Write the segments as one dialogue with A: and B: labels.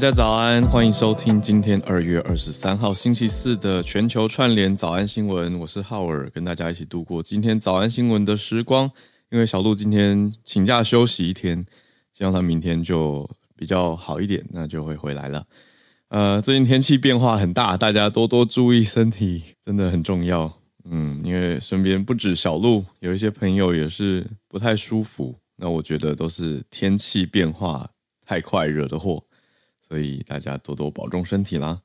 A: 大家早安，欢迎收听今天二月二十三号星期四的全球串联早安新闻。我是浩尔，跟大家一起度过今天早安新闻的时光。因为小鹿今天请假休息一天，希望他明天就比较好一点，那就会回来了。呃，最近天气变化很大，大家多多注意身体，真的很重要。嗯，因为身边不止小鹿，有一些朋友也是不太舒服。那我觉得都是天气变化太快惹的祸。所以大家多多保重身体啦。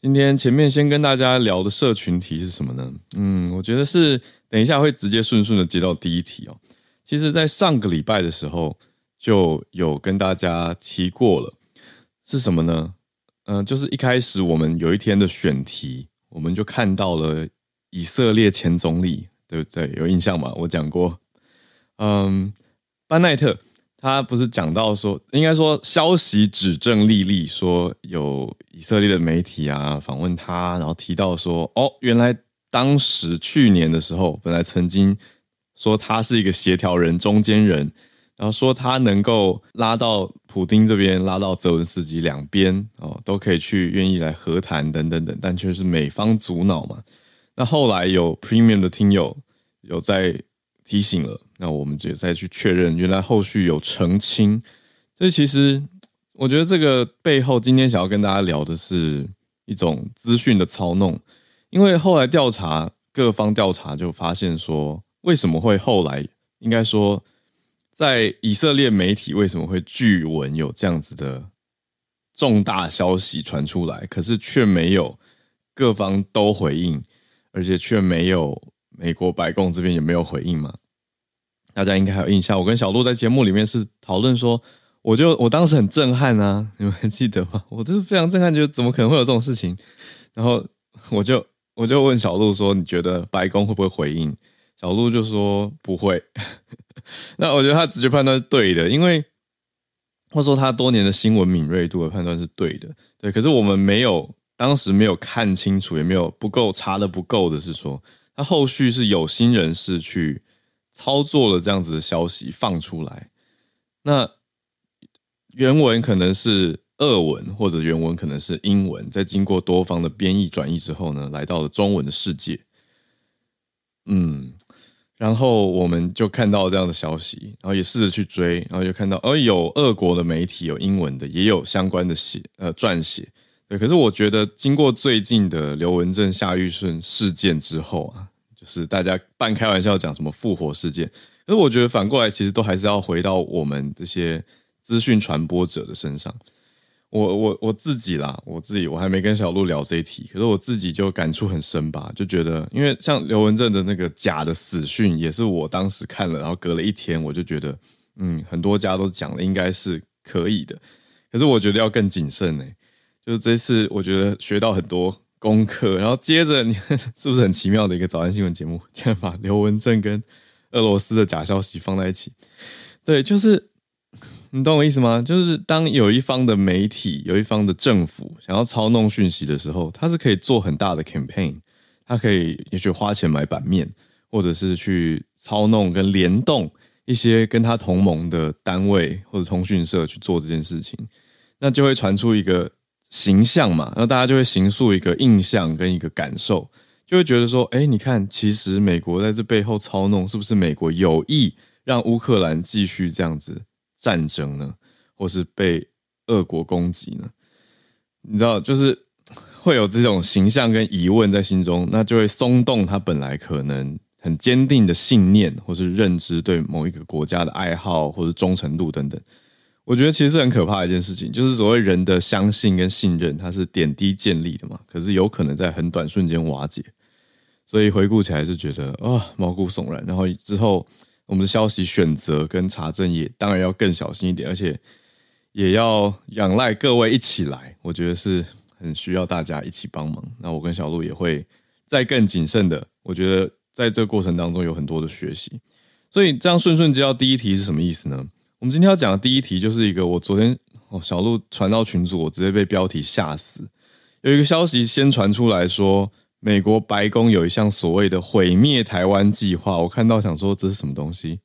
A: 今天前面先跟大家聊的社群题是什么呢？嗯，我觉得是等一下会直接顺顺的接到第一题哦。其实，在上个礼拜的时候就有跟大家提过了，是什么呢？嗯，就是一开始我们有一天的选题，我们就看到了以色列前总理，对不对？有印象吗？我讲过，嗯，班奈特。他不是讲到说，应该说消息指证丽丽说有以色列的媒体啊访问他，然后提到说，哦，原来当时去年的时候，本来曾经说他是一个协调人、中间人，然后说他能够拉到普丁这边，拉到泽文斯基两边哦，都可以去愿意来和谈等等等，但却是美方阻挠嘛。那后来有 Premium 的听友有在。提醒了，那我们就再去确认，原来后续有澄清。所以其实我觉得这个背后，今天想要跟大家聊的是一种资讯的操弄。因为后来调查各方调查就发现说，为什么会后来应该说，在以色列媒体为什么会据闻有这样子的重大消息传出来，可是却没有各方都回应，而且却没有。美国白宫这边也没有回应嘛？大家应该还有印象。我跟小鹿在节目里面是讨论说，我就我当时很震撼啊，你们还记得吗？我就是非常震撼，觉得怎么可能会有这种事情？然后我就我就问小鹿说：“你觉得白宫会不会回应？”小鹿就说：“不会。” 那我觉得他直接判断是对的，因为或者说他多年的新闻敏锐度的判断是对的。对，可是我们没有当时没有看清楚，也没有不够查的不够的是说。他后续是有心人士去操作了这样子的消息放出来，那原文可能是俄文，或者原文可能是英文，在经过多方的编译转译之后呢，来到了中文的世界。嗯，然后我们就看到这样的消息，然后也试着去追，然后就看到，哦，有俄国的媒体有英文的，也有相关的写呃撰写。对，可是我觉得经过最近的刘文正、夏玉顺事件之后啊，是大家半开玩笑讲什么复活事件，可是我觉得反过来其实都还是要回到我们这些资讯传播者的身上。我我我自己啦，我自己我还没跟小鹿聊这一题，可是我自己就感触很深吧，就觉得因为像刘文正的那个假的死讯，也是我当时看了，然后隔了一天，我就觉得嗯，很多家都讲了，应该是可以的，可是我觉得要更谨慎呢。就是这次，我觉得学到很多功课，然后接着你 是不是很奇妙的一个早安新闻节目，竟然把刘文正跟俄罗斯的假消息放在一起？对，就是你懂我意思吗？就是当有一方的媒体、有一方的政府想要操弄讯息的时候，他是可以做很大的 campaign，他可以也许花钱买版面，或者是去操弄跟联动一些跟他同盟的单位或者通讯社去做这件事情，那就会传出一个。形象嘛，那大家就会形塑一个印象跟一个感受，就会觉得说，哎，你看，其实美国在这背后操弄，是不是美国有意让乌克兰继续这样子战争呢，或是被俄国攻击呢？你知道，就是会有这种形象跟疑问在心中，那就会松动他本来可能很坚定的信念，或是认知对某一个国家的爱好或者忠诚度等等。我觉得其实是很可怕的一件事情，就是所谓人的相信跟信任，它是点滴建立的嘛，可是有可能在很短瞬间瓦解。所以回顾起来是觉得啊毛骨悚然。然后之后我们的消息选择跟查证也当然要更小心一点，而且。也要仰赖各位一起来，我觉得是很需要大家一起帮忙。那我跟小鹿也会再更谨慎的。我觉得在这个过程当中有很多的学习，所以这样顺顺接到第一题是什么意思呢？我们今天要讲的第一题就是一个我昨天哦小鹿传到群组，我直接被标题吓死。有一个消息先传出来说，美国白宫有一项所谓的毁灭台湾计划，我看到想说这是什么东西。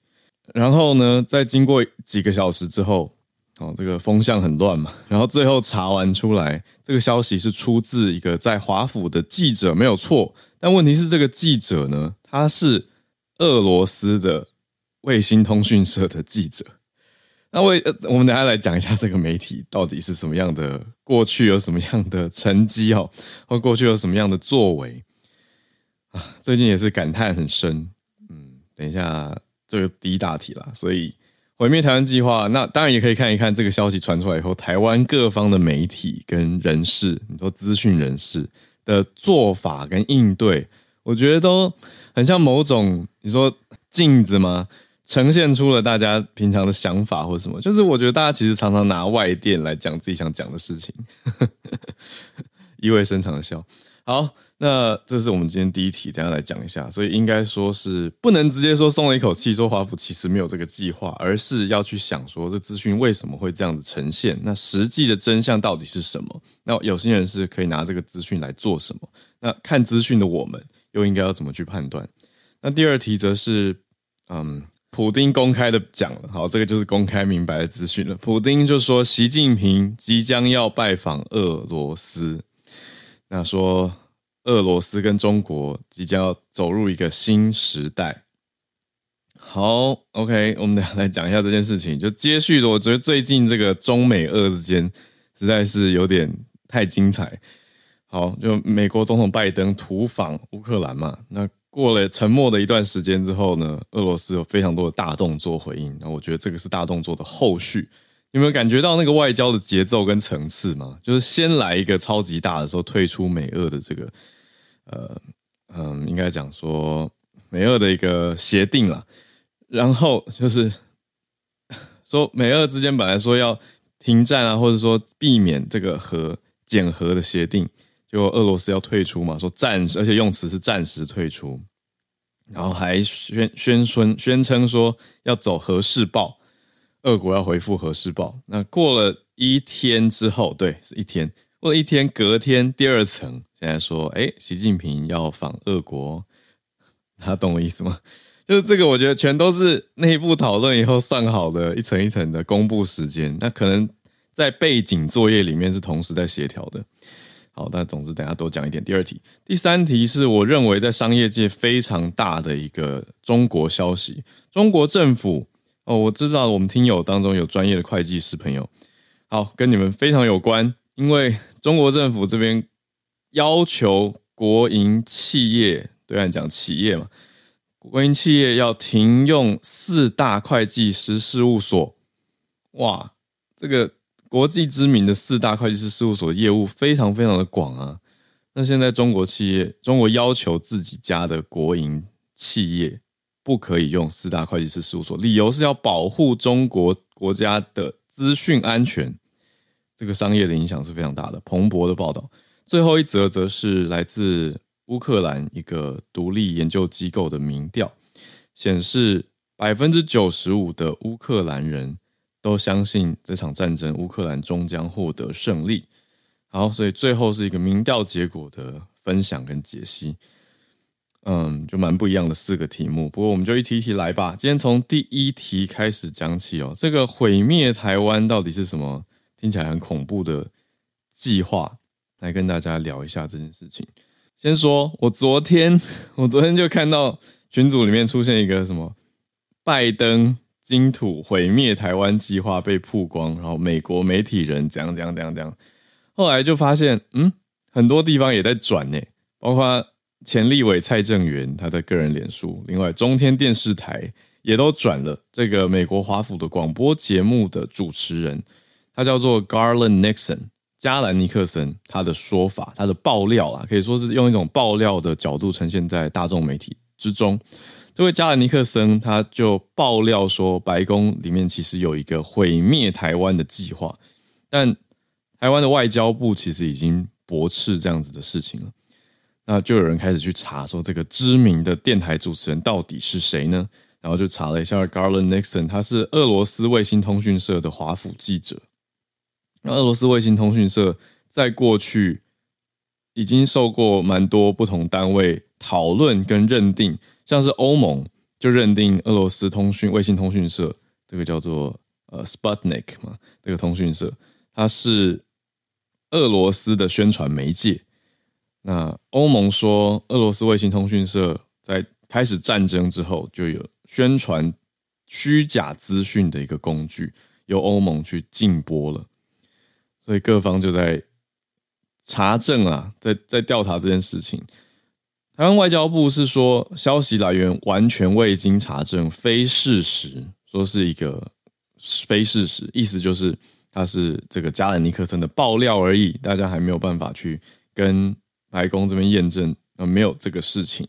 A: 然后呢，在经过几个小时之后。哦，这个风向很乱嘛，然后最后查完出来，这个消息是出自一个在华府的记者，没有错。但问题是，这个记者呢，他是俄罗斯的卫星通讯社的记者。那为我们等下来讲一下这个媒体到底是什么样的，过去有什么样的成绩哦，或过去有什么样的作为啊？最近也是感叹很深。嗯，等一下这个第一大题啦，所以。毁灭台湾计划，那当然也可以看一看这个消息传出来以后，台湾各方的媒体跟人士，你说资讯人士的做法跟应对，我觉得都很像某种你说镜子吗？呈现出了大家平常的想法或什么，就是我觉得大家其实常常拿外电来讲自己想讲的事情，意味深长的笑。好。那这是我们今天第一题，等下来讲一下。所以应该说是不能直接说松了一口气，说华府其实没有这个计划，而是要去想说这资讯为什么会这样子呈现？那实际的真相到底是什么？那有心人是可以拿这个资讯来做什么？那看资讯的我们又应该要怎么去判断？那第二题则是，嗯，普丁公开的讲了，好，这个就是公开明白的资讯了。普丁就说习近平即将要拜访俄罗斯，那说。俄罗斯跟中国即将要走入一个新时代。好，OK，我们俩来讲一下这件事情。就接续的，我觉得最近这个中美俄之间实在是有点太精彩。好，就美国总统拜登突访乌克兰嘛，那过了沉默的一段时间之后呢，俄罗斯有非常多的大动作回应。那我觉得这个是大动作的后续。有没有感觉到那个外交的节奏跟层次吗？就是先来一个超级大的时候，退出美俄的这个。呃，嗯，应该讲说美俄的一个协定了，然后就是 说美俄之间本来说要停战啊，或者说避免这个核减核的协定，就俄罗斯要退出嘛，说暂时，而且用词是暂时退出，然后还宣宣称宣称说要走核试爆，俄国要回复核试爆。那过了一天之后，对，是一天。过了一天，隔天第二层，现在说，哎，习近平要访俄国，他懂我意思吗？就是这个，我觉得全都是内部讨论以后算好的，一层一层的公布时间。那可能在背景作业里面是同时在协调的。好，但总之等下多讲一点。第二题，第三题是我认为在商业界非常大的一个中国消息。中国政府哦，我知道我们听友当中有专业的会计师朋友，好，跟你们非常有关。因为中国政府这边要求国营企业，对岸讲企业嘛，国营企业要停用四大会计师事务所。哇，这个国际知名的四大会计师事务所业务非常非常的广啊。那现在中国企业，中国要求自己家的国营企业不可以用四大会计师事务所，理由是要保护中国国家的资讯安全。这个商业的影响是非常大的。彭博的报道，最后一则则是来自乌克兰一个独立研究机构的民调，显示百分之九十五的乌克兰人都相信这场战争乌克兰终将获得胜利。好，所以最后是一个民调结果的分享跟解析。嗯，就蛮不一样的四个题目。不过我们就一题一题来吧。今天从第一题开始讲起哦。这个毁灭台湾到底是什么？听起来很恐怖的计划来跟大家聊一下这件事情。先说，我昨天 我昨天就看到群组里面出现一个什么拜登金土毁灭台湾计划被曝光，然后美国媒体人怎样怎样怎样怎样，后来就发现，嗯，很多地方也在转呢，包括前立委蔡正元他的个人脸书，另外中天电视台。也都转了这个美国华府的广播节目的主持人，他叫做 Garland Nixon 加兰尼克森，他的说法，他的爆料啊，可以说是用一种爆料的角度呈现在大众媒体之中。这位加兰尼克森他就爆料说，白宫里面其实有一个毁灭台湾的计划，但台湾的外交部其实已经驳斥这样子的事情了。那就有人开始去查，说这个知名的电台主持人到底是谁呢？然后就查了一下，Garland Nixon，他是俄罗斯卫星通讯社的华府记者。那俄罗斯卫星通讯社在过去已经受过蛮多不同单位讨论跟认定，像是欧盟就认定俄罗斯通讯卫星通讯社这个叫做呃 Sputnik 嘛，这个通讯社它是俄罗斯的宣传媒介。那欧盟说俄罗斯卫星通讯社在开始战争之后就有。宣传虚假资讯的一个工具，由欧盟去禁播了，所以各方就在查证啊，在在调查这件事情。台湾外交部是说，消息来源完全未经查证，非事实，说是一个非事实，意思就是他是这个加兰尼克森的爆料而已，大家还没有办法去跟白宫这边验证，呃，没有这个事情。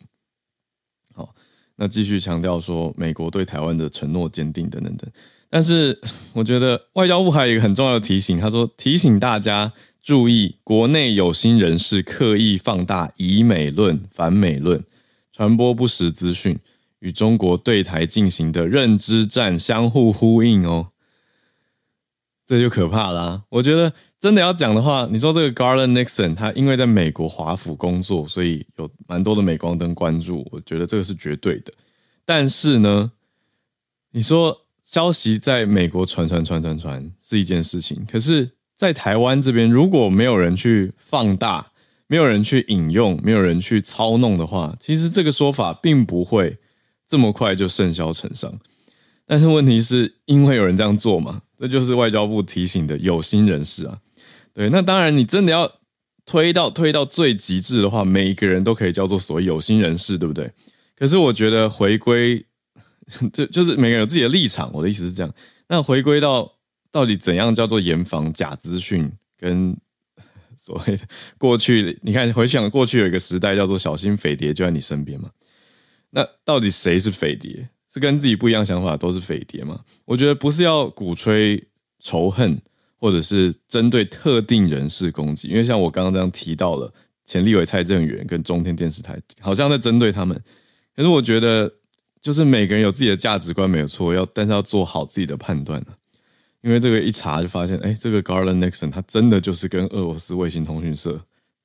A: 好那继续强调说，美国对台湾的承诺坚定等等等，但是我觉得外交部还有一个很重要的提醒，他说提醒大家注意，国内有心人士刻意放大以美论、反美论，传播不实资讯，与中国对台进行的认知战相互呼应哦，这就可怕啦。我觉得。真的要讲的话，你说这个 Garland Nixon，他因为在美国华府工作，所以有蛮多的镁光灯关注。我觉得这个是绝对的。但是呢，你说消息在美国传传传传传是一件事情，可是，在台湾这边如果没有人去放大，没有人去引用，没有人去操弄的话，其实这个说法并不会这么快就甚嚣尘上。但是问题是因为有人这样做嘛？这就是外交部提醒的有心人士啊。对，那当然，你真的要推到推到最极致的话，每一个人都可以叫做所谓有心人士，对不对？可是我觉得回归，就就是每个人有自己的立场。我的意思是这样。那回归到到底怎样叫做严防假资讯，跟 所谓的过去，你看回想过去有一个时代叫做小心匪谍就在你身边嘛。那到底谁是匪谍？是跟自己不一样想法都是匪谍吗？我觉得不是要鼓吹仇恨。或者是针对特定人士攻击，因为像我刚刚这样提到了前立委蔡正元跟中天电视台，好像在针对他们。可是我觉得，就是每个人有自己的价值观没有错，要但是要做好自己的判断因为这个一查就发现，哎，这个 Garland Nixon 他真的就是跟俄罗斯卫星通讯社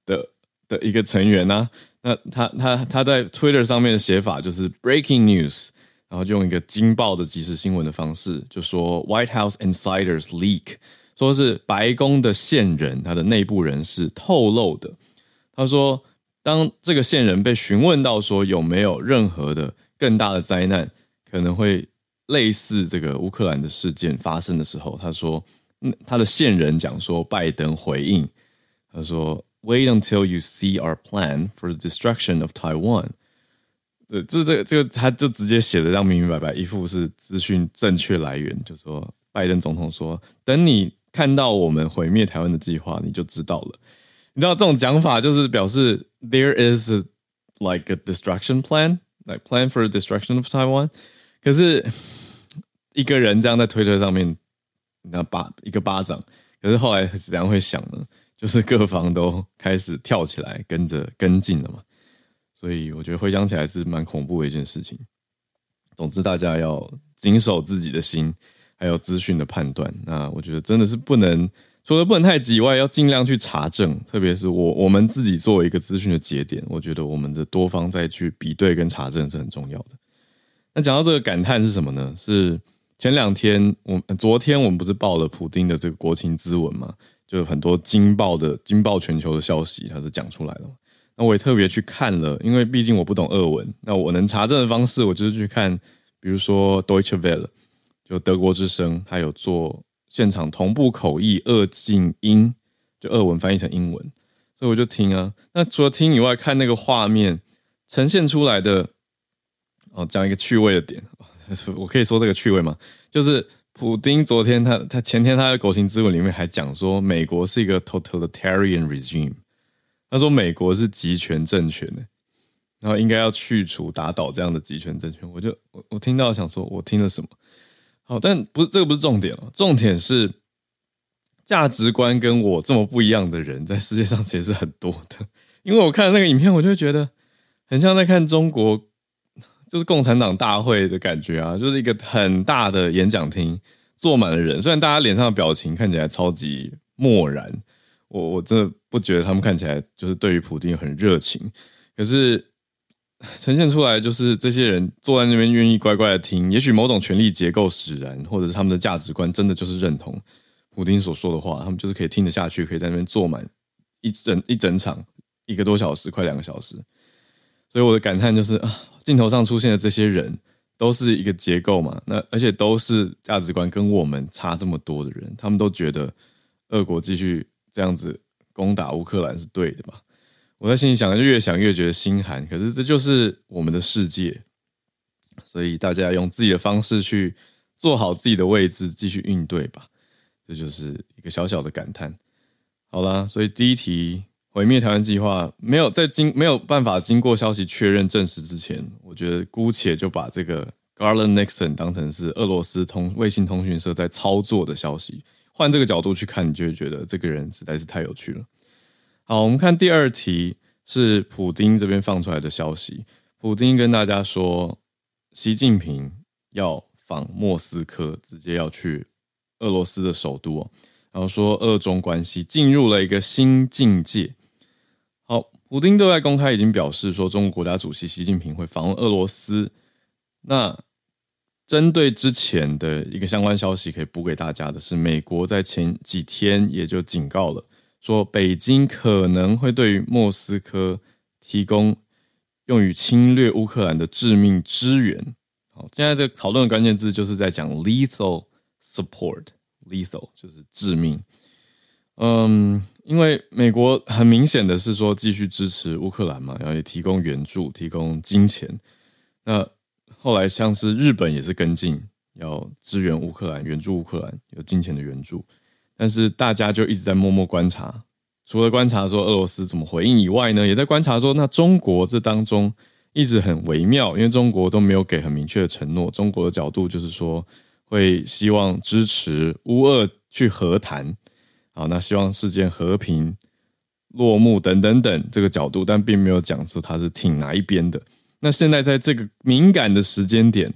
A: 的的一个成员呐。那他他他在 Twitter 上面的写法就是 Breaking News，然后就用一个惊爆的即时新闻的方式，就说 White House insiders leak。说是白宫的线人，他的内部人士透露的。他说，当这个线人被询问到说有没有任何的更大的灾难可能会类似这个乌克兰的事件发生的时候，他说，他的线人讲说，拜登回应，他说，Wait until you see our plan for the destruction of Taiwan。对，这这这个他就直接写的这样明明白白，一副是资讯正确来源，就说拜登总统说，等你。看到我们毁灭台湾的计划，你就知道了。你知道这种讲法就是表示 there is a like a destruction plan, like plan for the destruction of Taiwan。可是一个人这样在推特上面，那巴一个巴掌，可是后来怎样会想呢？就是各方都开始跳起来跟着跟进了嘛。所以我觉得回想起来是蛮恐怖的一件事情。总之，大家要谨守自己的心。还有资讯的判断，那我觉得真的是不能除了不能太急外，要尽量去查证。特别是我我们自己作为一个资讯的节点，我觉得我们的多方再去比对跟查证是很重要的。那讲到这个感叹是什么呢？是前两天我昨天我们不是报了普丁的这个国情咨文嘛？就很多惊爆的惊爆全球的消息，他是讲出来了。那我也特别去看了，因为毕竟我不懂俄文，那我能查证的方式，我就是去看，比如说 Deutsche Welle，就德国之声，它有做现场同步口译俄静音，就俄文翻译成英文，所以我就听啊。那除了听以外，看那个画面呈现出来的，哦，讲一个趣味的点，我可以说这个趣味吗？就是普丁昨天他他前天他的《狗行之吻》里面还讲说，美国是一个 totalitarian regime。他说：“美国是集权政权呢，然后应该要去除、打倒这样的集权政权。”我就我我听到想说，我听了什么？好，但不是这个不是重点哦，重点是价值观跟我这么不一样的人，在世界上其实是很多的。因为我看那个影片，我就觉得很像在看中国就是共产党大会的感觉啊，就是一个很大的演讲厅，坐满了人，虽然大家脸上的表情看起来超级漠然。我我真的不觉得他们看起来就是对于普丁很热情，可是呈现出来就是这些人坐在那边愿意乖乖的听，也许某种权力结构使然，或者是他们的价值观真的就是认同普丁所说的话，他们就是可以听得下去，可以在那边坐满一整一整场一个多小时，快两个小时。所以我的感叹就是啊，镜头上出现的这些人都是一个结构嘛，那而且都是价值观跟我们差这么多的人，他们都觉得俄国继续。这样子攻打乌克兰是对的嘛？我在心里想，就越想越觉得心寒。可是这就是我们的世界，所以大家用自己的方式去做好自己的位置，继续应对吧。这就是一个小小的感叹。好啦，所以第一题毁灭台湾计划没有在经没有办法经过消息确认证实之前，我觉得姑且就把这个 Garland Nixon 当成是俄罗斯通卫星通讯社在操作的消息。换这个角度去看，你就会觉得这个人实在是太有趣了。好，我们看第二题，是普丁这边放出来的消息。普丁跟大家说，习近平要访莫斯科，直接要去俄罗斯的首都。然后说，俄中关系进入了一个新境界。普丁对外公开已经表示说，中国国家主席习近平会访问俄罗斯。那针对之前的一个相关消息，可以补给大家的是，美国在前几天也就警告了，说北京可能会对于莫斯科提供用于侵略乌克兰的致命支援。好，现在这个讨论的关键字就是在讲 lethal support，lethal 就是致命。嗯，因为美国很明显的是说继续支持乌克兰嘛，然后也提供援助，提供金钱。那后来像是日本也是跟进，要支援乌克兰，援助乌克兰，有金钱的援助。但是大家就一直在默默观察，除了观察说俄罗斯怎么回应以外呢，也在观察说那中国这当中一直很微妙，因为中国都没有给很明确的承诺。中国的角度就是说会希望支持乌俄去和谈，好，那希望事件和平落幕等等等这个角度，但并没有讲出他是挺哪一边的。那现在在这个敏感的时间点，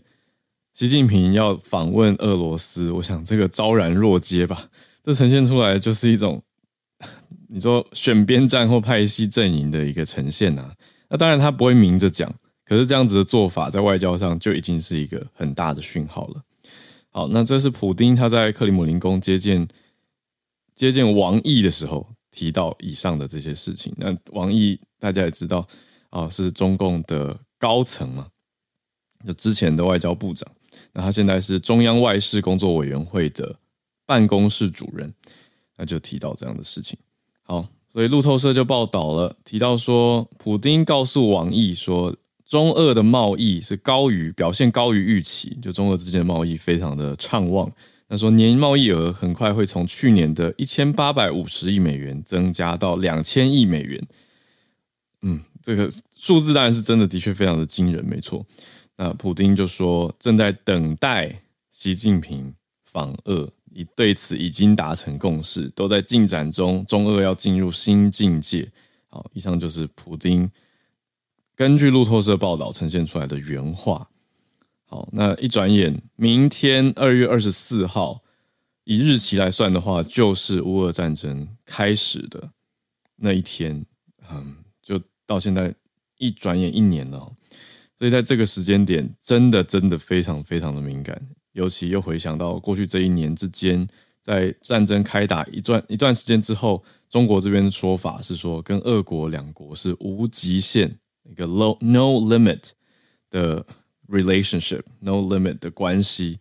A: 习近平要访问俄罗斯，我想这个昭然若揭吧。这呈现出来就是一种，你说选边站或派系阵营的一个呈现呐。那当然他不会明着讲，可是这样子的做法在外交上就已经是一个很大的讯号了。好，那这是普丁他在克里姆林宫接见接见王毅的时候提到以上的这些事情。那王毅大家也知道啊，是中共的。高层嘛，就之前的外交部长，那他现在是中央外事工作委员会的办公室主任，那就提到这样的事情。好，所以路透社就报道了，提到说，普丁告诉王毅说，中俄的贸易是高于表现高于预期，就中俄之间的贸易非常的畅旺。他说，年贸易额很快会从去年的一千八百五十亿美元增加到两千亿美元。嗯。这个数字当然是真的，的确非常的惊人，没错。那普丁就说正在等待习近平访俄，已对此已经达成共识，都在进展中，中俄要进入新境界。好，以上就是普丁根据路透社报道呈现出来的原话。好，那一转眼，明天二月二十四号，以日期来算的话，就是乌俄战争开始的那一天。嗯。就到现在一转眼一年了，所以在这个时间点，真的真的非常非常的敏感，尤其又回想到过去这一年之间，在战争开打一段一段时间之后，中国这边的说法是说，跟俄国两国是无极限一个 low no limit 的 relationship，no limit 的关系，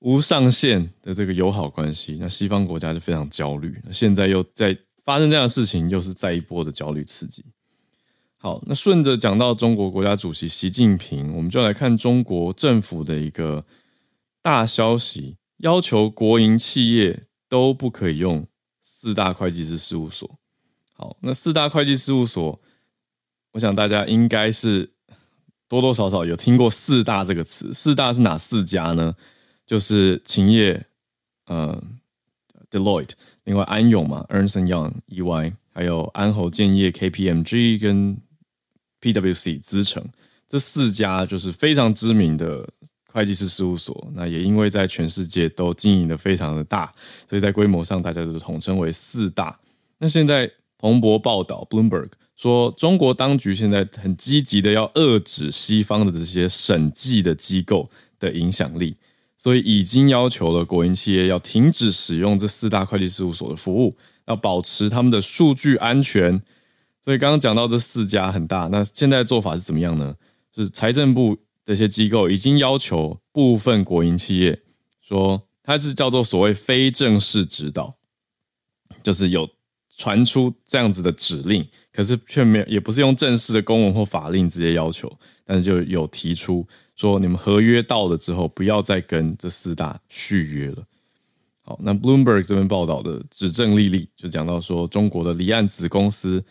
A: 无上限的这个友好关系。那西方国家就非常焦虑，那现在又在发生这样的事情，又是再一波的焦虑刺激。好，那顺着讲到中国国家主席习近平，我们就来看中国政府的一个大消息，要求国营企业都不可以用四大会计师事务所。好，那四大会计事务所，我想大家应该是多多少少有听过“四大”这个词。四大是哪四家呢？就是勤业、呃，Deloitte，另外安永嘛，Ernst Young、EY，还有安侯建业、KPMG 跟。P.W.C. 资诚这四家就是非常知名的会计师事务所，那也因为在全世界都经营的非常的大，所以在规模上大家都统称为四大。那现在彭博报道 （Bloomberg） 说，中国当局现在很积极的要遏制西方的这些审计的机构的影响力，所以已经要求了国营企业要停止使用这四大会计事务所的服务，要保持他们的数据安全。所以刚刚讲到这四家很大，那现在做法是怎么样呢？是财政部这些机构已经要求部分国营企业说，它是叫做所谓非正式指导，就是有传出这样子的指令，可是却没有，也不是用正式的公文或法令直接要求，但是就有提出说，你们合约到了之后，不要再跟这四大续约了。好，那 Bloomberg 这边报道的指证历历就讲到说，中国的离岸子公司。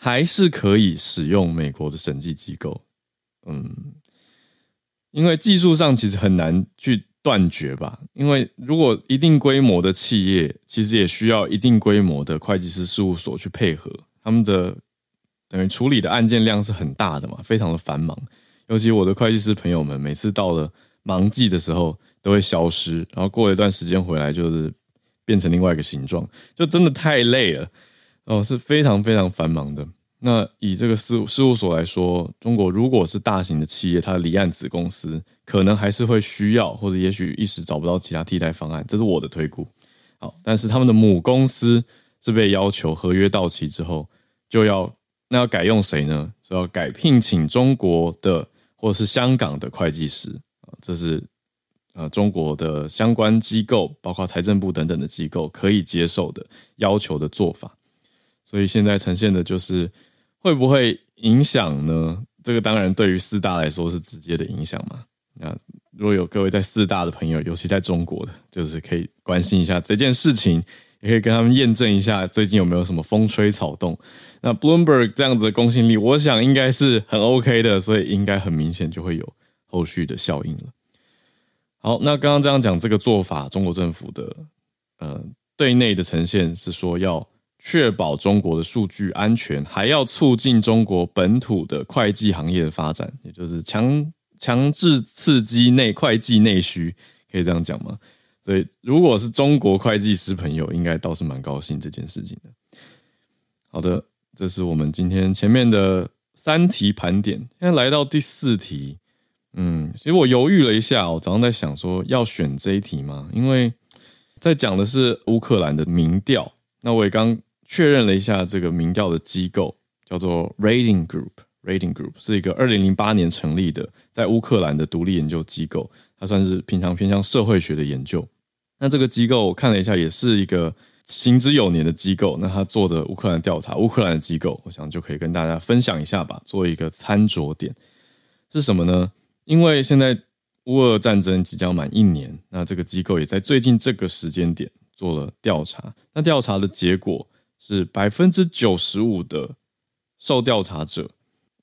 A: 还是可以使用美国的审计机构，嗯，因为技术上其实很难去断绝吧。因为如果一定规模的企业，其实也需要一定规模的会计师事务所去配合，他们的等于处理的案件量是很大的嘛，非常的繁忙。尤其我的会计师朋友们，每次到了忙季的时候都会消失，然后过一段时间回来，就是变成另外一个形状，就真的太累了。哦，是非常非常繁忙的。那以这个事事务所来说，中国如果是大型的企业，它的离岸子公司可能还是会需要，或者也许一时找不到其他替代方案，这是我的推估。好，但是他们的母公司是被要求合约到期之后就要，那要改用谁呢？就要改聘请中国的或者是香港的会计师啊，这是呃中国的相关机构，包括财政部等等的机构可以接受的要求的做法。所以现在呈现的就是会不会影响呢？这个当然对于四大来说是直接的影响嘛。那如果有各位在四大的朋友，尤其在中国的，就是可以关心一下这件事情，也可以跟他们验证一下最近有没有什么风吹草动。那 Bloomberg 这样子的公信力，我想应该是很 OK 的，所以应该很明显就会有后续的效应了。好，那刚刚这样讲这个做法，中国政府的呃对内的呈现是说要。确保中国的数据安全，还要促进中国本土的会计行业的发展，也就是强强制刺激内会计内需，可以这样讲吗？所以，如果是中国会计师朋友，应该倒是蛮高兴这件事情的。好的，这是我们今天前面的三题盘点，现在来到第四题。嗯，其实我犹豫了一下，我早上在想说要选这一题吗？因为在讲的是乌克兰的民调，那我也刚。确认了一下，这个民调的机构叫做 Rating Group。Rating Group 是一个二零零八年成立的，在乌克兰的独立研究机构，它算是平常偏向社会学的研究。那这个机构我看了一下，也是一个行之有年的机构。那他做的乌克兰调查，乌克兰的机构，我想就可以跟大家分享一下吧，做一个参酌点是什么呢？因为现在乌俄战争即将满一年，那这个机构也在最近这个时间点做了调查。那调查的结果。是百分之九十五的受调查者，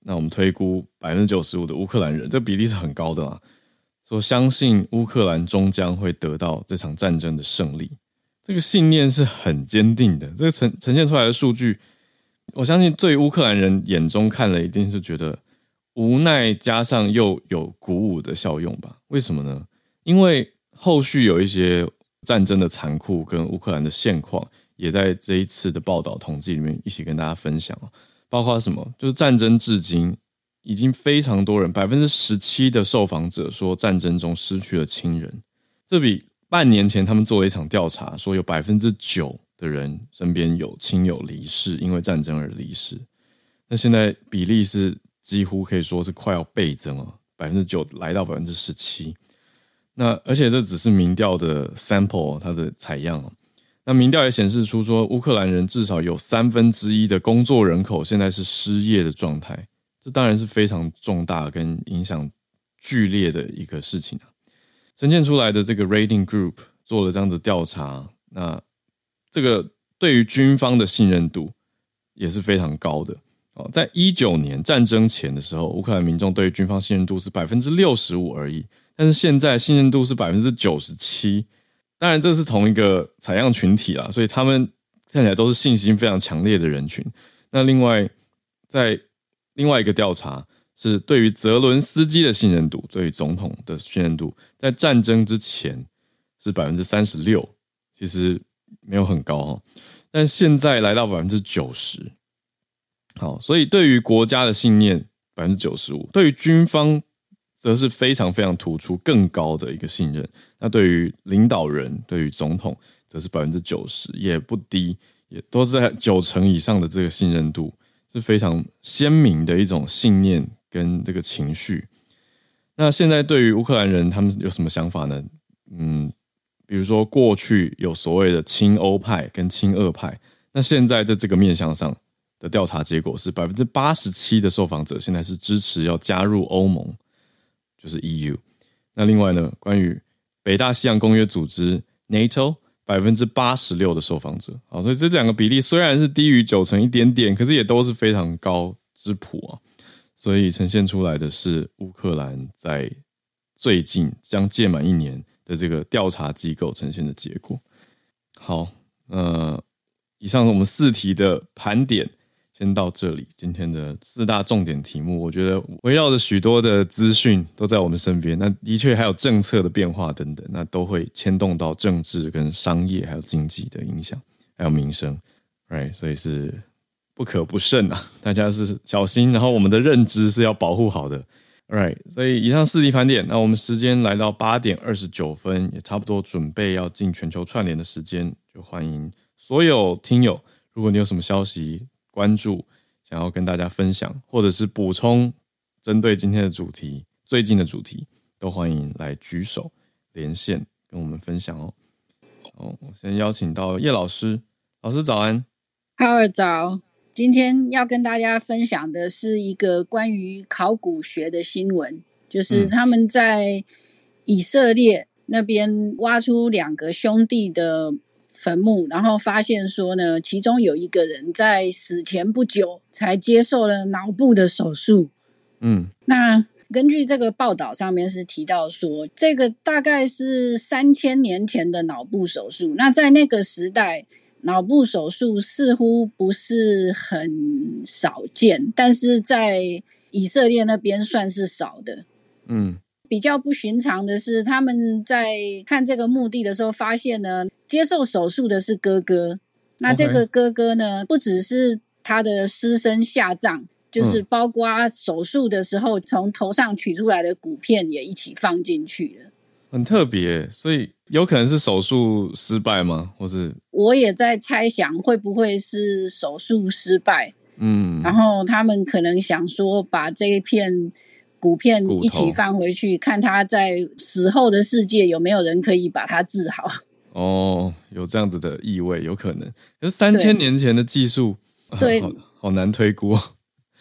A: 那我们推估百分之九十五的乌克兰人，这比例是很高的啦。说相信乌克兰终将会得到这场战争的胜利，这个信念是很坚定的。这个呈呈现出来的数据，我相信对乌克兰人眼中看了，一定是觉得无奈加上又有鼓舞的效用吧？为什么呢？因为后续有一些战争的残酷跟乌克兰的现况。也在这一次的报道统计里面一起跟大家分享包括什么？就是战争至今已经非常多人，百分之十七的受访者说战争中失去了亲人，这比半年前他们做了一场调查，说有百分之九的人身边有亲友离世，因为战争而离世。那现在比例是几乎可以说是快要倍增了，百分之九来到百分之十七。那而且这只是民调的 sample，它的采样。那民调也显示出说，乌克兰人至少有三分之一的工作人口现在是失业的状态。这当然是非常重大跟影响剧烈的一个事情啊。呈现出来的这个 rating group 做了这样的调查，那这个对于军方的信任度也是非常高的。哦，在一九年战争前的时候，乌克兰民众对于军方信任度是百分之六十五而已，但是现在信任度是百分之九十七。当然，这是同一个采样群体啦，所以他们看起来都是信心非常强烈的人群。那另外，在另外一个调查是对于泽伦斯基的信任度，对于总统的信任度，在战争之前是百分之三十六，其实没有很高哦，但现在来到百分之九十。好，所以对于国家的信念百分之九十五，对于军方则是非常非常突出更高的一个信任。那对于领导人，对于总统，则是百分之九十，也不低，也都是在九成以上的这个信任度，是非常鲜明的一种信念跟这个情绪。那现在对于乌克兰人，他们有什么想法呢？嗯，比如说过去有所谓的亲欧派跟亲俄派，那现在在这个面向上。的调查结果是百分之八十七的受访者现在是支持要加入欧盟，就是 EU。那另外呢，关于北大西洋公约组织 NATO，百分之八十六的受访者，好，所以这两个比例虽然是低于九成一点点，可是也都是非常高之谱啊。所以呈现出来的是乌克兰在最近将届满一年的这个调查机构呈现的结果。好，呃，以上是我们四题的盘点。先到这里，今天的四大重点题目，我觉得围绕着许多的资讯都在我们身边。那的确还有政策的变化等等，那都会牵动到政治跟商业还有经济的影响，还有民生，right？所以是不可不慎啊，大家是小心。然后我们的认知是要保护好的，right？所以以上四题盘点，那我们时间来到八点二十九分，也差不多准备要进全球串联的时间，就欢迎所有听友，如果你有什么消息。关注，想要跟大家分享，或者是补充针对今天的主题、最近的主题，都欢迎来举手连线跟我们分享哦。哦，我先邀请到叶老师，老师早安，
B: 哈尔早。今天要跟大家分享的是一个关于考古学的新闻，就是他们在以色列那边挖出两个兄弟的。坟墓，然后发现说呢，其中有一个人在死前不久才接受了脑部的手术。嗯，那根据这个报道上面是提到说，这个大概是三千年前的脑部手术。那在那个时代，脑部手术似乎不是很少见，但是在以色列那边算是少的。嗯。比较不寻常的是，他们在看这个墓地的时候，发现呢，接受手术的是哥哥。那这个哥哥呢，不只是他的尸身下葬，就是包括手术的时候从头上取出来的骨片也一起放进去了。
A: 很特别，所以有可能是手术失败吗？或是
B: 我也在猜想，会不会是手术失败？嗯，然后他们可能想说，把这一片。骨片一起放回去，看他在死后的世界有没有人可以把他治好。
A: 哦，有这样子的意味，有可能。是三千年前的技术，
B: 对，
A: 好难推估。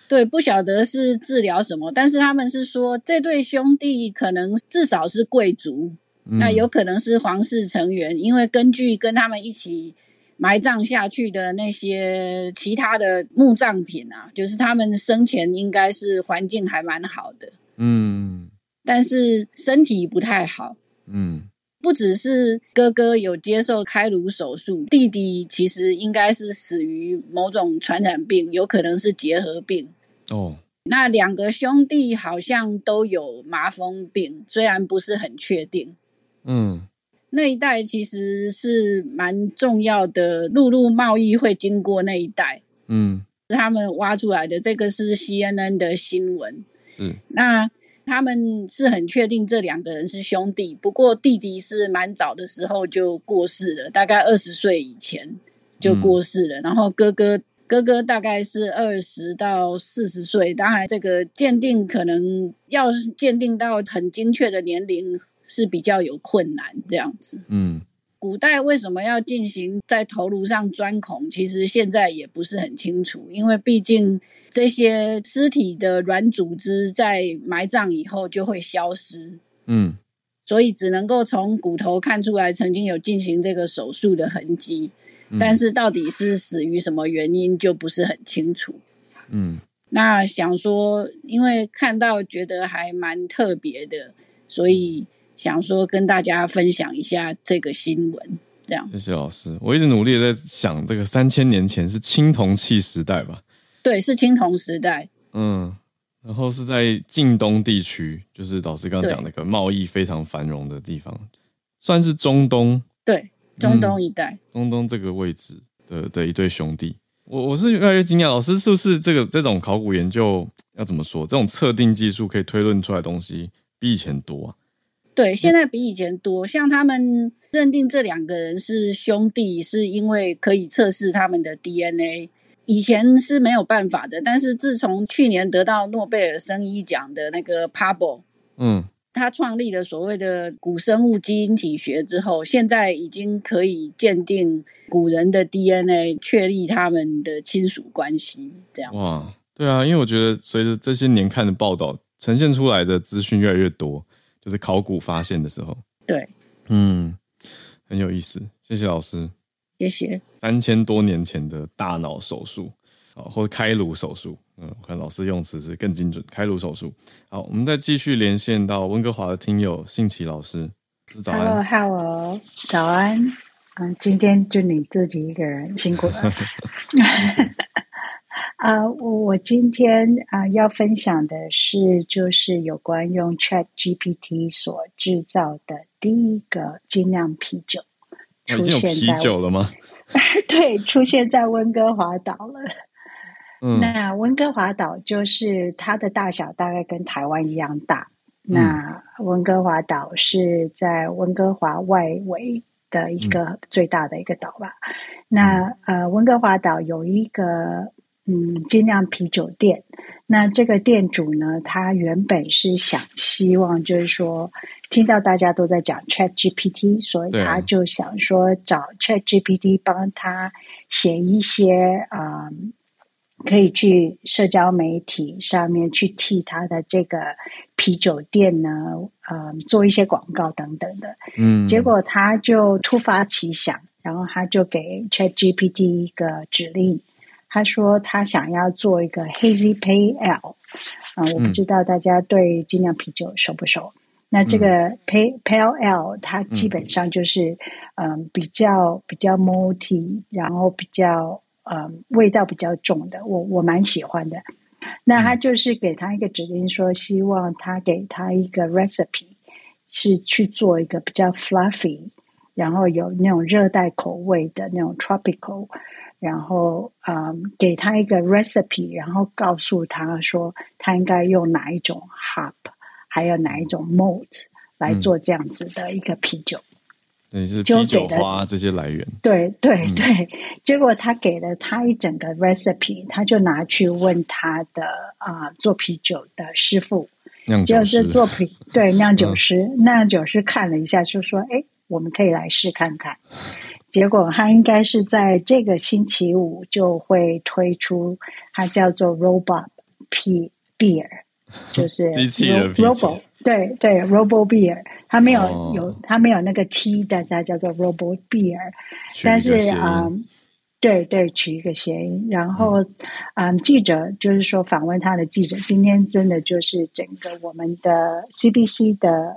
B: 对，不晓得是治疗什么，但是他们是说这对兄弟可能至少是贵族，那有可能是皇室成员，因为根据跟他们一起。埋葬下去的那些其他的墓葬品啊，就是他们生前应该是环境还蛮好的，嗯，但是身体不太好，嗯，不只是哥哥有接受开颅手术，弟弟其实应该是死于某种传染病，有可能是结核病。哦，那两个兄弟好像都有麻风病，虽然不是很确定，嗯。那一带其实是蛮重要的，陆路贸易会经过那一带。嗯，是他们挖出来的，这个是 CNN 的新闻。嗯，那他们是很确定这两个人是兄弟，不过弟弟是蛮早的时候就过世了，大概二十岁以前就过世了。然后哥哥哥哥大概是二十到四十岁，当然这个鉴定可能要是鉴定到很精确的年龄是比较有困难这样子。
A: 嗯，
B: 古代为什么要进行在头颅上钻孔？其实现在也不是很清楚，因为毕竟。这些尸体的软组织在埋葬以后就会消失，
A: 嗯，
B: 所以只能够从骨头看出来曾经有进行这个手术的痕迹，但是到底是死于什么原因就不是很清楚。
A: 嗯，
B: 那想说，因为看到觉得还蛮特别的，所以想说跟大家分享一下这个新闻。这样，
A: 谢谢老师。我一直努力在想，这个三千年前是青铜器时代吧？
B: 对，是青铜时代。
A: 嗯，然后是在近东地区，就是老师刚刚讲那个贸易非常繁荣的地方，算是中东。
B: 对，中东一带，
A: 中东这个位置的的一对兄弟。我我是越来越惊讶，老师是不是这个这种考古研究要怎么说？这种测定技术可以推论出来东西比以前多啊？
B: 对，现在比以前多。像他们认定这两个人是兄弟，是因为可以测试他们的 DNA。以前是没有办法的，但是自从去年得到诺贝尔生医奖的那个 Pablo，
A: 嗯，
B: 他创立了所谓的古生物基因体学之后，现在已经可以鉴定古人的 DNA，确立他们的亲属关系。这样
A: 哇，对啊，因为我觉得随着这些年看的报道，呈现出来的资讯越来越多，就是考古发现的时候，
B: 对，
A: 嗯，很有意思，谢谢老师。
B: 谢谢。
A: 三千多年前的大脑手术，好，或者开颅手术，嗯，我看老师用词是更精准。开颅手术，好，我们再继续连线到温哥华的听友信奇老师，早安
C: ，Hello，Hello，早安，嗯，今天就你自己一个人辛苦了。啊，我我今天啊要分享的是，就是有关用 Chat GPT 所制造的第一个精酿啤酒。
A: 出现在啤酒了吗？
C: 对，出现在温哥华岛了。
A: 嗯，
C: 那温哥华岛就是它的大小大概跟台湾一样大。那温哥华岛是在温哥华外围的一个最大的一个岛吧？那呃，温哥华岛有一个嗯精酿啤酒店。那这个店主呢，他原本是想希望，就是说听到大家都在讲 Chat GPT，所以他就想说找 Chat GPT 帮他写一些啊，可以去社交媒体上面去替他的这个啤酒店呢，嗯，做一些广告等等的。
A: 嗯，
C: 结果他就突发奇想，然后他就给 Chat GPT 一个指令。他说他想要做一个 Hazy Pale，啊，我不知道大家对精酿啤酒熟不熟？那这个 Pale Pale，它基本上就是嗯比较比较 multi，然后比较嗯味道比较重的，我我蛮喜欢的。那他就是给他一个指令，说希望他给他一个 recipe，是去做一个比较 fluffy，然后有那种热带口味的那种 tropical。然后，嗯，给他一个 recipe，然后告诉他说，他应该用哪一种 hop，还有哪一种 malt 来做这样子的一个啤酒。
A: 对，是啤酒花这些来源。
C: 对对对，结果他给了他一整个 recipe，他就拿去问他的啊做啤酒的师傅，就是做啤对酿酒师，酿酒师看了一下，就说：“哎，我们可以来试看看。”结果他应该是在这个星期五就会推出，它叫做 Robot P Beer，就是
A: 机器人啤酒。
C: 对对，Robot Beer，它没有有它没有那个 T，但是它叫做 Robot Beer。但是啊，对对，取一个谐音。然后嗯，记者就是说访问他的记者，今天真的就是整个我们的 CBC 的。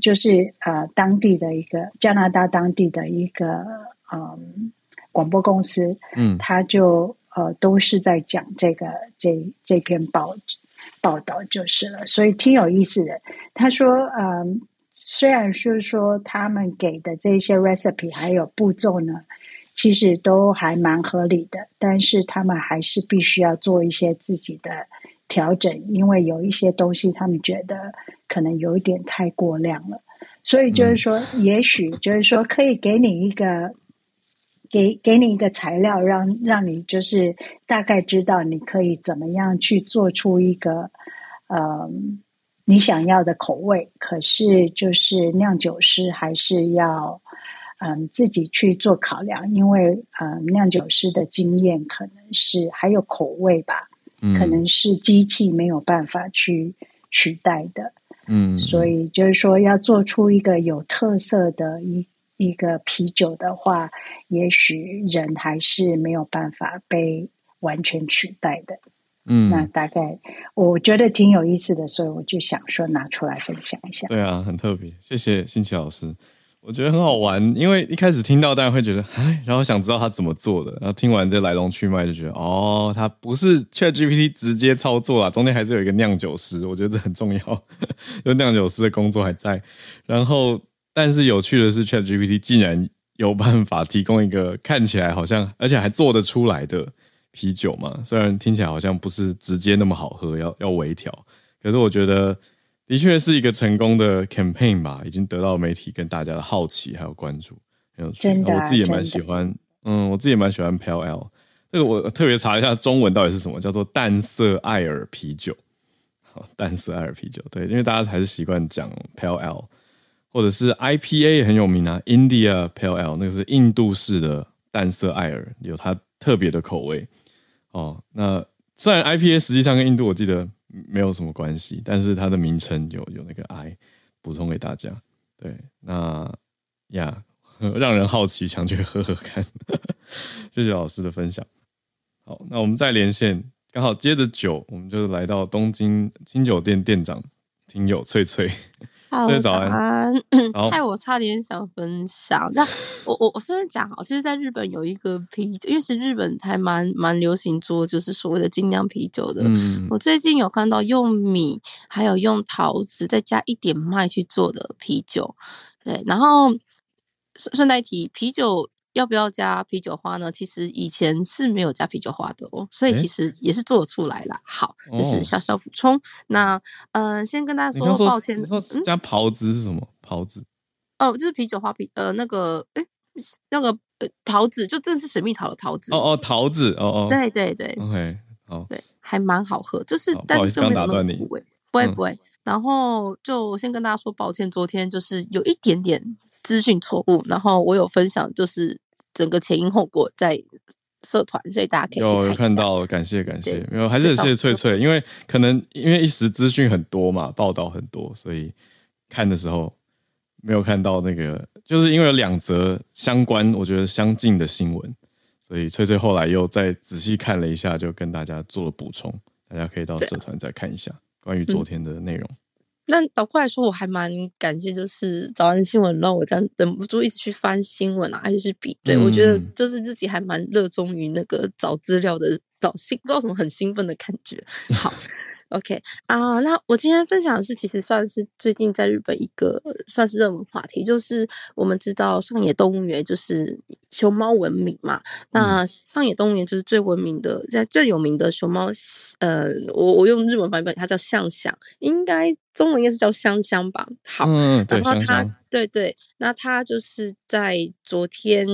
C: 就是呃，当地的一个加拿大当地的一个嗯广播公司，
A: 嗯，
C: 他就呃都是在讲这个这这篇报报道就是了，所以挺有意思的。他说，嗯，虽然是说他们给的这些 recipe 还有步骤呢，其实都还蛮合理的，但是他们还是必须要做一些自己的调整，因为有一些东西他们觉得可能有一点太过量了，所以就是说，也许就是说可以给你一个。给给你一个材料，让让你就是大概知道你可以怎么样去做出一个呃你想要的口味。可是就是酿酒师还是要嗯自己去做考量，因为嗯酿酒师的经验可能是还有口味吧，可能是机器没有办法去取代的。嗯，所以就是说要做出一个有特色的一。一个啤酒的话，也许人还是没有办法被完全取代的。嗯，那大概我觉得挺有意思的，所以我就想说拿出来分享一下。
A: 对啊，很特别，谢谢新奇老师，我觉得很好玩。因为一开始听到，大家会觉得 哎，然后想知道他怎么做的，然后听完这来龙去脉，就觉得哦，他不是 Chat GPT 直接操作啊，中间还是有一个酿酒师，我觉得这很重要，就酿酒师的工作还在，然后。但是有趣的是，Chat GPT 竟然有办法提供一个 看起来好像，而且还做得出来的啤酒嘛？虽然听起来好像不是直接那么好喝，要要微调，可是我觉得的确是一个成功的 campaign 吧，已经得到媒体跟大家的好奇还有关注，很有趣。我自己也蛮喜欢，嗯，我自己也蛮喜欢 Pale Ale。这个我特别查一下中文到底是什么，叫做淡色艾尔啤酒。好，淡色艾尔啤酒，对，因为大家还是习惯讲 Pale Ale。或者是 IPA 很有名啊，India Pale Ale 那个是印度式的淡色艾尔，有它特别的口味哦。那虽然 IPA 实际上跟印度我记得没有什么关系，但是它的名称有有那个 I 补充给大家。对，那呀，让人好奇，想去喝喝看。谢谢老师的分享。好，那我们再连线，刚好接着酒，我们就来到东京金酒店店长听友翠翠。
D: 早安，害我差点想分享。那我我我顺便讲好，其实，在日本有一个啤酒，因为是日本还蛮蛮流行做，就是所谓的精酿啤酒的。我最近有看到用米，还有用桃子，再加一点麦去做的啤酒。对，然后顺顺带提啤酒。要不要加啤酒花呢？其实以前是没有加啤酒花的哦，所以其实也是做出来了。好，就是小小补充。那呃，先跟大家说抱歉。
A: 加袍子是什么？袍子？
D: 哦，就是啤酒花啤呃那个哎那个呃桃子，就正是水蜜桃的桃子。
A: 哦哦，桃子哦哦，
D: 对对对。
A: OK，好，
D: 对，还蛮好喝，就是但是就没有那么苦味，不会不会。然后就先跟大家说抱歉，昨天就是有一点点资讯错误，然后我有分享就是。整个前因后果在社团，所以大家可以
A: 有看到，感谢感谢，没有还是谢谢翠翠，因为可能因为一时资讯很多嘛，报道很多，所以看的时候没有看到那个，就是因为有两则相关，我觉得相近的新闻，所以翠翠后来又再仔细看了一下，就跟大家做了补充，大家可以到社团再看一下关于昨天的内容。
D: 那倒过来说，我还蛮感谢，就是早安新闻让我这样忍不住一直去翻新闻啊，还是去比对。我觉得就是自己还蛮热衷于那个找资料的，找兴不知道什么很兴奋的感觉。好。OK 啊，那我今天分享的是，其实算是最近在日本一个算是热门话题，就是我们知道上野动物园就是熊猫文明嘛。那上野动物园就是最文明的，在最有名的熊猫，呃，我我用日文版本，它叫象象，应该中文应该是叫香香吧。好，然后它对对，那它就是在昨天，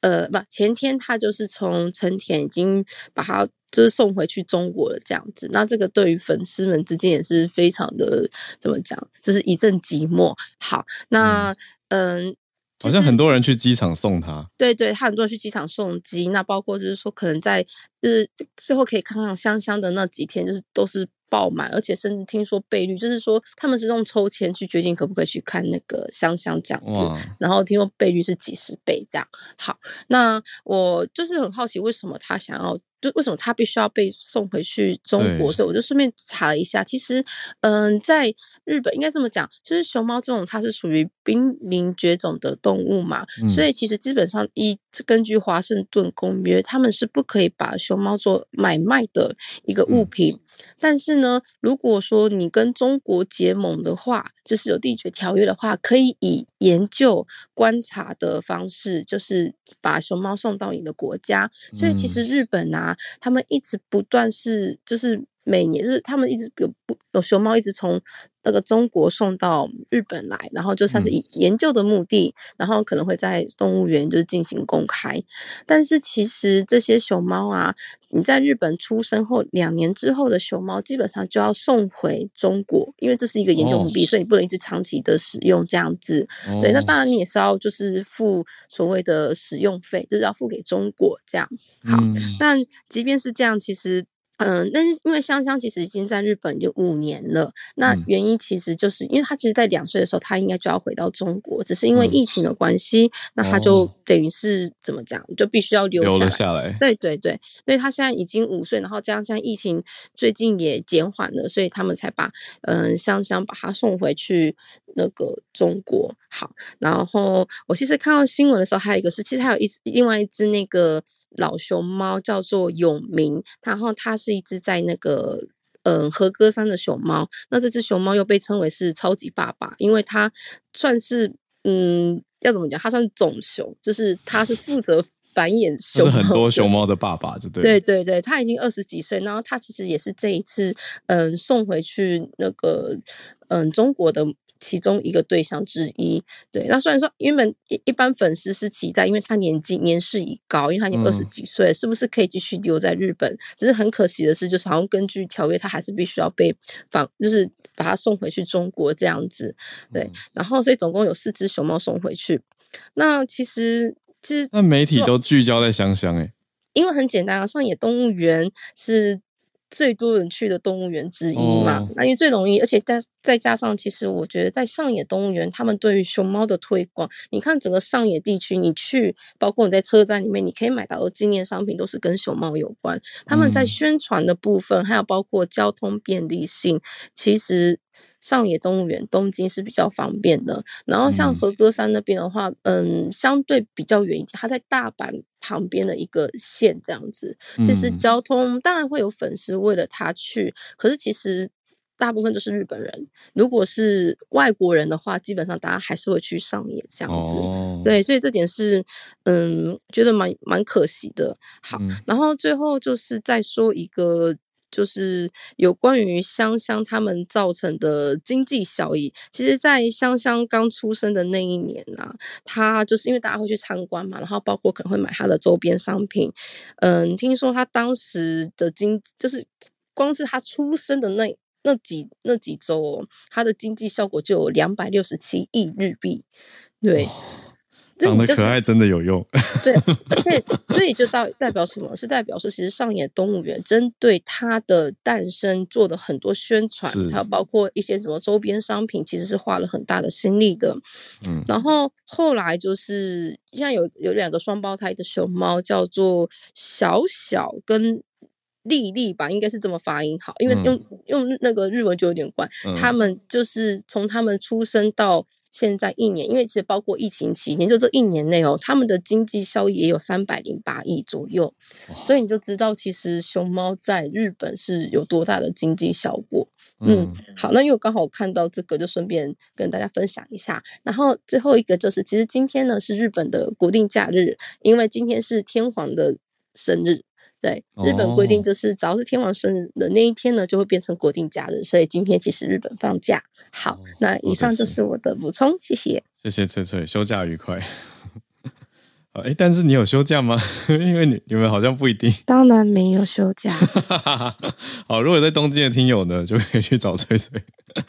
D: 呃，不前天，它就是从成田已经把它。就是送回去中国了这样子，那这个对于粉丝们之间也是非常的怎么讲，就是一阵寂寞。好，那嗯，
A: 好像很多人去机场送他，
D: 对对，他很多人去机场送机，那包括就是说可能在就是最后可以看看香香的那几天，就是都是。爆满，而且甚至听说倍率，就是说他们是用抽签去决定可不可以去看那个香香这样子，然后听说倍率是几十倍这样。好，那我就是很好奇，为什么他想要，就为什么他必须要被送回去中国？所以我就顺便查了一下，其实，嗯，在日本应该这么讲，就是熊猫这种它是属于濒临绝种的动物嘛，所以其实基本上一根据华盛顿公约，他们是不可以把熊猫做买卖的一个物品。但是呢，如果说你跟中国结盟的话，就是有缔结条约的话，可以以研究观察的方式，就是把熊猫送到你的国家。所以其实日本啊，他们一直不断是就是每年就是他们一直有有熊猫一直从那个中国送到日本来，然后就算是以研究的目的，然后可能会在动物园就是进行公开。但是其实这些熊猫啊，你在日本出生后两年之后的熊猫，基本上就要送回中国，因为这是一个研究目的，所以你不能一直长期的使用这样子。对，那当然你也是要就是付所谓的使用费，就是要付给中国这样。好，但即便是这样，其实。嗯，但是因为香香其实已经在日本已经五年了，那原因其实就是因为他其实，在两岁的时候，他应该就要回到中国，只是因为疫情的关系，那他就等于是怎么讲，就必须要留
A: 留
D: 下
A: 来。
D: 对对对，所以他现在已经五岁，然后加上疫情最近也减缓了，所以他们才把嗯香香把他送回去那个中国。好，然后我其实看到新闻的时候，还有一个是，其实还有一另外一只那个。老熊猫叫做永明，然后它是一只在那个嗯和歌山的熊猫。那这只熊猫又被称为是超级爸爸，因为它算是嗯要怎么讲？它算种熊，就是它是负责繁衍 熊猫，
A: 很多熊猫的爸爸，就对。
D: 对对对，他已经二十几岁，然后它其实也是这一次嗯送回去那个嗯中国的。其中一个对象之一，对，那虽然说原本一一般粉丝是期待，因为他年纪年事已高，因为他已经二十几岁，是不是可以继续留在日本？只是很可惜的是，就是好像根据条约，他还是必须要被放，就是把他送回去中国这样子。对，然后所以总共有四只熊猫送回去。那其实其实
A: 那媒体都聚焦在香香哎，
D: 因为很简单啊，上野动物园是。最多人去的动物园之一嘛，那因为最容易，而且再再加上，其实我觉得在上野动物园，他们对于熊猫的推广，你看整个上野地区，你去，包括你在车站里面，你可以买到的纪念商品都是跟熊猫有关。他们在宣传的部分，还有包括交通便利性，其实。上野动物园东京是比较方便的，然后像和歌山那边的话，嗯，相对比较远一点，它在大阪旁边的一个县这样子。其实交通当然会有粉丝为了他去，可是其实大部分都是日本人。如果是外国人的话，基本上大家还是会去上野这样子。对，所以这点是嗯，觉得蛮蛮可惜的。好，然后最后就是再说一个。就是有关于香香他们造成的经济效益。其实，在香香刚出生的那一年呢，他就是因为大家会去参观嘛，然后包括可能会买他的周边商品。嗯，听说他当时的经，就是光是他出生的那那几那几周，哦，他的经济效果就有两百六十七亿日币。对。
A: 长得可爱真的有用，
D: 对，而且这也就代代表什么？是代表说，其实上野动物园针对它的诞生做的很多宣传，还有包括一些什么周边商品，其实是花了很大的心力的。嗯，然后后来就是现在有有两个双胞胎的熊猫，叫做小小跟丽丽吧，应该是这么发音好，因为用用那个日文就有点怪。他们就是从他们出生到。现在一年，因为其实包括疫情期间，就这一年内哦，他们的经济效益也有三百零八亿左右，所以你就知道其实熊猫在日本是有多大的经济效果。嗯，好，那因为刚好看到这个，就顺便跟大家分享一下。然后最后一个就是，其实今天呢是日本的国定假日，因为今天是天皇的生日。对，日本规定就是，只要是天王生日的那一天呢，就会变成国定假日。所以今天其实日本放假。好，那以上就是我的补充，谢谢。
A: 谢谢翠翠，休假愉快。哎，但是你有休假吗？因为你你们好像不一定。
D: 当然没有休假。
A: 好，如果在东京的听友呢，就可以去找翠翠。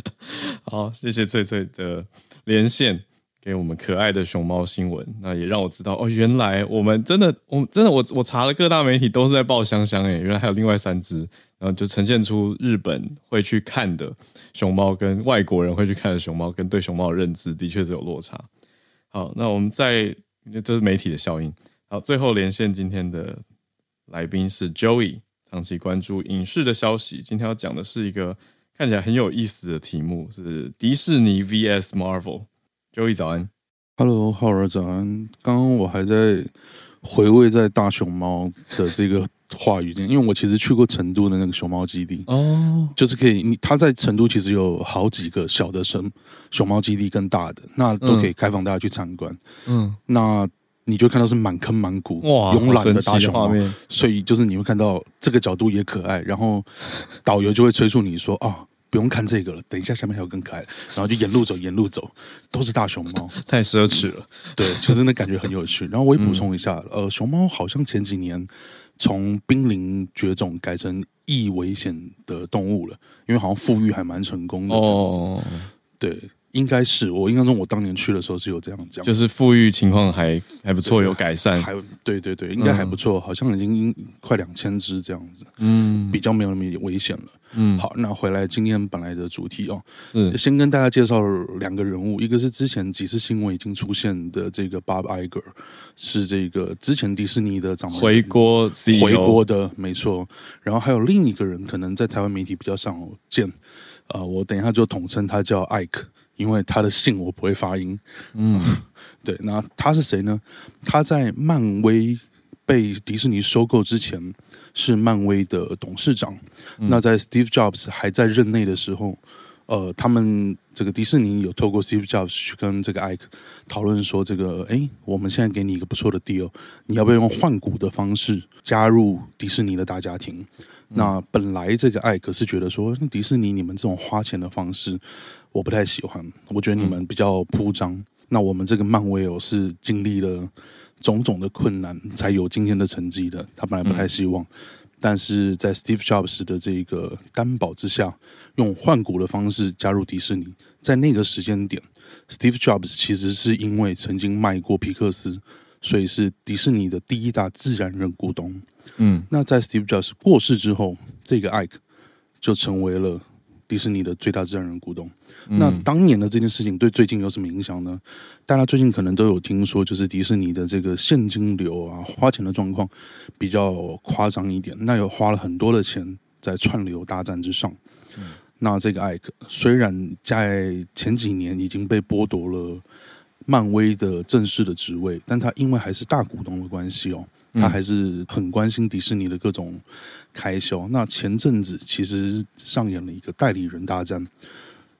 A: 好，谢谢翠翠的连线。给我们可爱的熊猫新闻，那也让我知道哦，原来我们真的，我真的，我我查了各大媒体都是在报香香诶，原来还有另外三只，然后就呈现出日本会去看的熊猫跟外国人会去看的熊猫跟对熊猫的认知的确是有落差。好，那我们在这是媒体的效应。好，最后连线今天的来宾是 Joey，长期关注影视的消息，今天要讲的是一个看起来很有意思的题目，是迪士尼 VS Marvel。周一早安
E: ，Hello，浩儿早安。刚刚我还在回味在大熊猫的这个话语间，因为我其实去过成都的那个熊猫基地哦，就是可以，你他在成都其实有好几个小的熊熊猫基地，跟大的那都可以开放大家去参观。嗯，那你就看到是满坑满谷哇，慵懒的大熊猫，所以就是你会看到这个角度也可爱，然后导游就会催促你说啊。不用看这个了，等一下下面还有更可爱的，然后就沿路走，沿路走，都是大熊猫，
A: 太奢侈了。
E: 对，其 实那感觉很有趣。然后我也补充一下，呃，熊猫好像前几年从濒临绝种改成易危险的动物了，因为好像富裕还蛮成功的这样子。对。应该是我印象中，我当年去的时候是有这样讲，
A: 就是富裕情况还还不错，有改善，
E: 还对对对，应该还不错，好像已经快两千只这样子，嗯，比较没有那么危险了，嗯，好，那回来今天本来的主题哦，嗯先跟大家介绍两个人物，一个是之前几次新闻已经出现的这个 Bob Iger，是这个之前迪士尼的掌门
A: 回国
E: 回国的没错，然后还有另一个人，可能在台湾媒体比较少见，呃，我等一下就统称他叫艾克。因为他的姓我不会发音，嗯，对，那他是谁呢？他在漫威被迪士尼收购之前是漫威的董事长。那在 Steve Jobs 还在任内的时候，呃，他们这个迪士尼有透过 Steve Jobs 去跟这个艾克讨论说，这个，哎，我们现在给你一个不错的 deal，你要不要用换股的方式加入迪士尼的大家庭？那本来这个艾格是觉得说，迪士尼你们这种花钱的方式。我不太喜欢，我觉得你们比较铺张。那我们这个漫威哦，是经历了种种的困难才有今天的成绩的。他本来不太希望，但是在 Steve Jobs 的这个担保之下，用换股的方式加入迪士尼。在那个时间点，Steve Jobs 其实是因为曾经卖过皮克斯，所以是迪士尼的第一大自然人股东。嗯，那在 Steve Jobs 过世之后，这个 Ike 就成为了。迪士尼的最大自然人股东，那当年的这件事情对最近有什么影响呢？大家最近可能都有听说，就是迪士尼的这个现金流啊，花钱的状况比较夸张一点。那有花了很多的钱在串流大战之上。那这个艾克虽然在前几年已经被剥夺了漫威的正式的职位，但他因为还是大股东的关系哦。他还是很关心迪士尼的各种开销。那前阵子其实上演了一个代理人大战，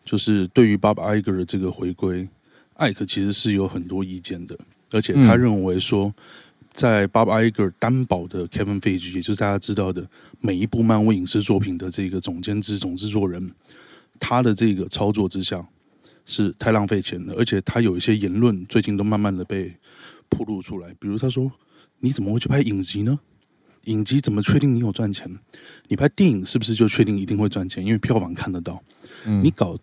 E: 就是对于 Bob Iger 的这个回归，艾克其实是有很多意见的，而且他认为说，在 Bob Iger 担保的 Kevin Feige，也就是大家知道的每一部漫威影视作品的这个总监制、总制作人，他的这个操作之下是太浪费钱了，而且他有一些言论最近都慢慢的被暴露出来，比如他说。你怎么会去拍影集呢？影集怎么确定你有赚钱？你拍电影是不是就确定一定会赚钱？因为票房看得到。你搞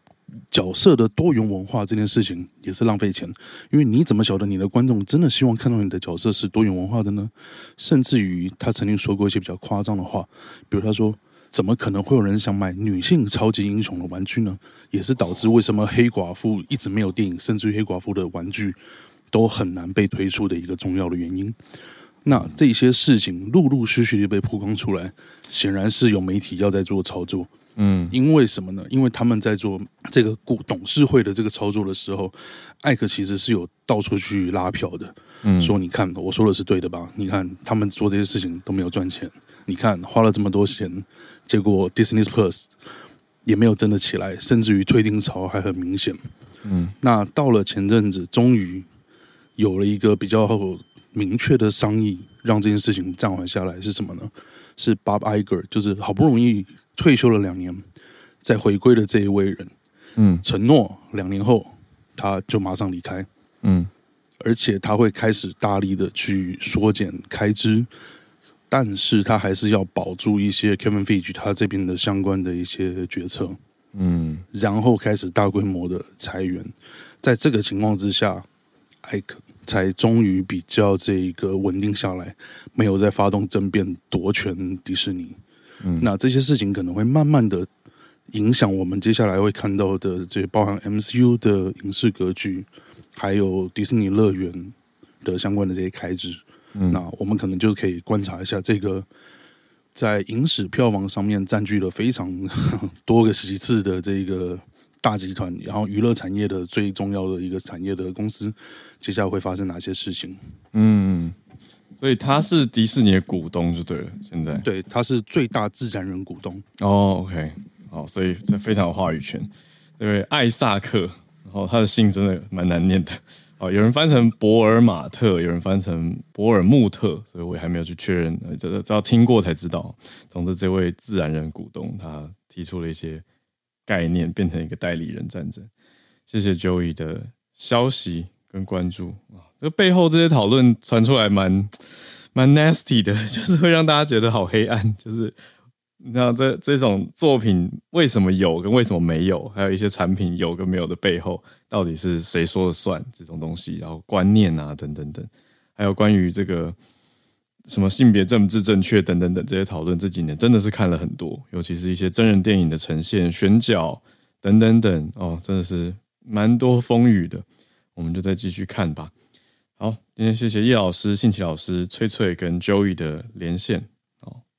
E: 角色的多元文化这件事情也是浪费钱，因为你怎么晓得你的观众真的希望看到你的角色是多元文化的呢？甚至于他曾经说过一些比较夸张的话，比如他说：“怎么可能会有人想买女性超级英雄的玩具呢？”也是导致为什么黑寡妇一直没有电影，甚至于黑寡妇的玩具都很难被推出的一个重要的原因。那这些事情陆陆续续的被曝光出来，显然是有媒体要在做操作。嗯，因为什么呢？因为他们在做这个股董事会的这个操作的时候，艾克其实是有到处去拉票的。嗯，说你看我说的是对的吧？你看他们做这些事情都没有赚钱，你看花了这么多钱，结果 Disney Plus 也没有真的起来，甚至于退订潮还很明显。嗯，那到了前阵子，终于有了一个比较。明确的商议让这件事情暂缓下来是什么呢？是 Bob Iger，就是好不容易退休了两年，再回归的这一位人，嗯，承诺两年后他就马上离开，嗯，而且他会开始大力的去缩减开支，但是他还是要保住一些 Kevin Feige 他这边的相关的一些决策，嗯，然后开始大规模的裁员，在这个情况之下，艾克。才终于比较这一个稳定下来，没有再发动争辩夺权迪士尼。嗯，那这些事情可能会慢慢的影响我们接下来会看到的这包含 MCU 的影视格局，还有迪士尼乐园的相关的这些开支。嗯，那我们可能就可以观察一下这个在影史票房上面占据了非常 多个席次的这个。大集团，然后娱乐产业的最重要的一个产业的公司，接下来会发生哪些事情？嗯，
A: 所以他是迪士尼的股东就对了。现在
E: 对，他是最大自然人股东。
A: 哦，OK，好，所以这非常有话语权。对，艾萨克，然后他的姓真的蛮难念的，哦，有人翻成博尔马特，有人翻成博尔穆特，所以我还没有去确认，呃这要听过才知道。总之，这位自然人股东他提出了一些概念，变成一个代理人战争。谢谢 Joey 的消息跟关注啊，这背后这些讨论传出来蛮蛮 nasty 的，就是会让大家觉得好黑暗，就是。那这这种作品为什么有跟为什么没有，还有一些产品有跟没有的背后，到底是谁说了算？这种东西，然后观念啊，等等等，还有关于这个什么性别政治正确等等等这些讨论，这几年真的是看了很多，尤其是一些真人电影的呈现、选角等等等哦，真的是蛮多风雨的。我们就再继续看吧。好，今天谢谢叶老师、信奇老师、翠翠跟 Joey 的连线。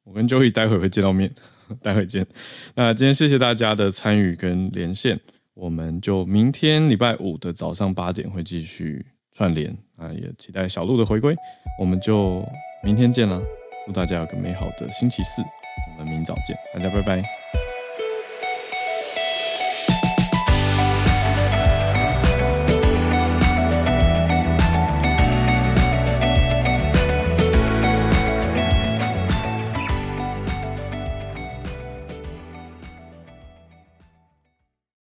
A: 我跟 Joey 待会会见到面，待会见。那今天谢谢大家的参与跟连线，我们就明天礼拜五的早上八点会继续串联啊，也期待小鹿的回归，我们就明天见了！祝大家有个美好的星期四，我们明早见，大家拜拜。